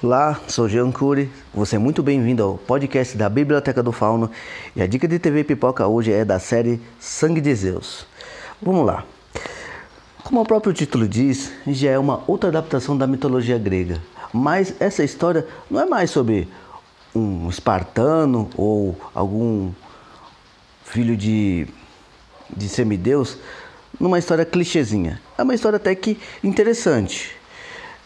Olá, sou Jean Cury. Você é muito bem-vindo ao podcast da Biblioteca do Fauno. E a dica de TV Pipoca hoje é da série Sangue de Zeus. Vamos lá. Como o próprio título diz, já é uma outra adaptação da mitologia grega. Mas essa história não é mais sobre um espartano ou algum filho de, de semideus numa história clichêzinha. É uma história até que interessante.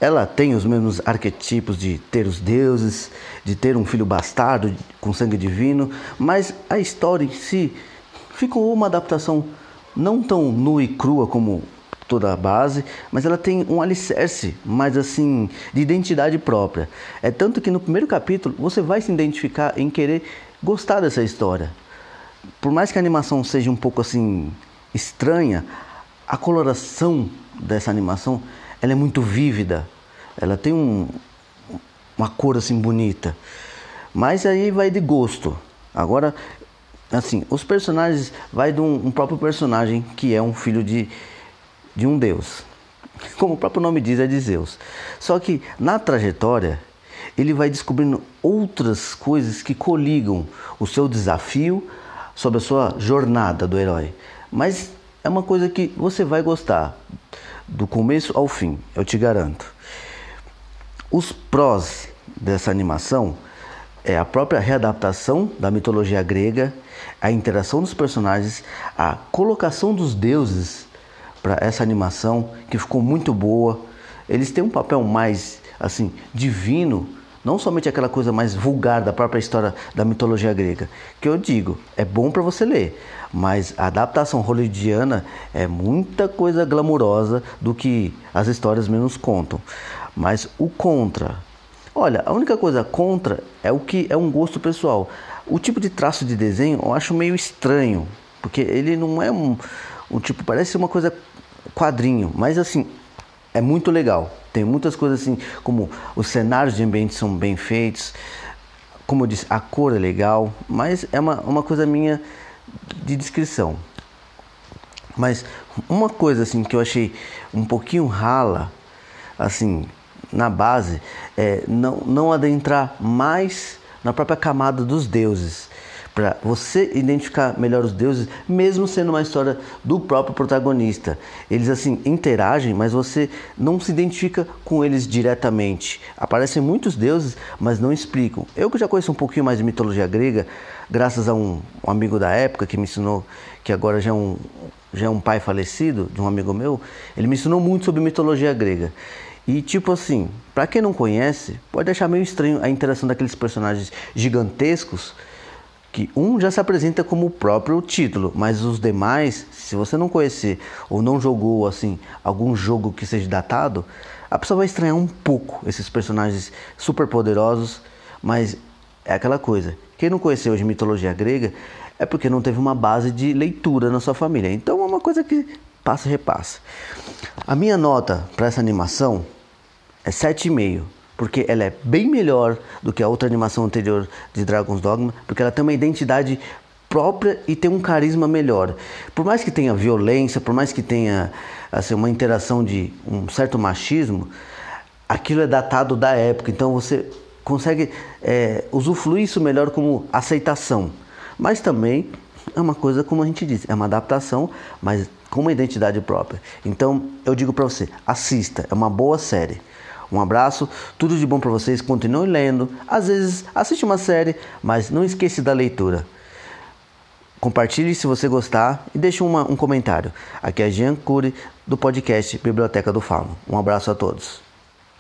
Ela tem os mesmos arquetipos de ter os deuses, de ter um filho bastardo com sangue divino, mas a história em si ficou uma adaptação não tão nua e crua como toda a base, mas ela tem um alicerce mais assim de identidade própria. É tanto que no primeiro capítulo você vai se identificar em querer gostar dessa história. Por mais que a animação seja um pouco assim estranha, a coloração dessa animação ela é muito vívida, ela tem um, uma cor assim bonita, mas aí vai de gosto. Agora, assim, os personagens vai de um, um próprio personagem que é um filho de, de um deus, como o próprio nome diz, é de Zeus. Só que na trajetória ele vai descobrindo outras coisas que coligam o seu desafio sobre a sua jornada do herói. Mas é uma coisa que você vai gostar do começo ao fim, eu te garanto. Os prós dessa animação é a própria readaptação da mitologia grega, a interação dos personagens, a colocação dos deuses para essa animação que ficou muito boa. Eles têm um papel mais assim divino, não somente aquela coisa mais vulgar da própria história da mitologia grega, que eu digo, é bom para você ler, mas a adaptação hollywoodiana é muita coisa glamurosa do que as histórias menos contam. Mas o contra, olha, a única coisa contra é o que é um gosto pessoal. O tipo de traço de desenho eu acho meio estranho, porque ele não é um, um tipo, parece uma coisa quadrinho, mas assim, é muito legal. Tem muitas coisas assim, como os cenários de ambiente são bem feitos, como eu disse, a cor é legal, mas é uma, uma coisa minha de descrição. Mas uma coisa assim que eu achei um pouquinho rala, assim, na base, é não, não adentrar mais na própria camada dos deuses para você identificar melhor os deuses, mesmo sendo uma história do próprio protagonista. Eles assim interagem, mas você não se identifica com eles diretamente. Aparecem muitos deuses, mas não explicam. Eu que já conheço um pouquinho mais de mitologia grega, graças a um, um amigo da época que me ensinou, que agora já é um já é um pai falecido de um amigo meu, ele me ensinou muito sobre mitologia grega. E tipo assim, para quem não conhece, pode achar meio estranho a interação daqueles personagens gigantescos que um já se apresenta como o próprio título, mas os demais, se você não conhecer ou não jogou assim algum jogo que seja datado, a pessoa vai estranhar um pouco esses personagens super poderosos, mas é aquela coisa. Quem não conheceu hoje mitologia grega é porque não teve uma base de leitura na sua família. Então é uma coisa que passa e repassa. A minha nota para essa animação é 7,5 porque ela é bem melhor do que a outra animação anterior de Dragon's Dogma, porque ela tem uma identidade própria e tem um carisma melhor. Por mais que tenha violência, por mais que tenha assim, uma interação de um certo machismo, aquilo é datado da época, então você consegue é, usufruir isso melhor como aceitação. Mas também é uma coisa, como a gente disse, é uma adaptação, mas com uma identidade própria. Então eu digo para você, assista, é uma boa série. Um abraço, tudo de bom para vocês, continuem lendo. Às vezes assiste uma série, mas não esqueça da leitura. Compartilhe se você gostar e deixe uma, um comentário. Aqui é Jean Cury do podcast Biblioteca do Fauno. Um abraço a todos.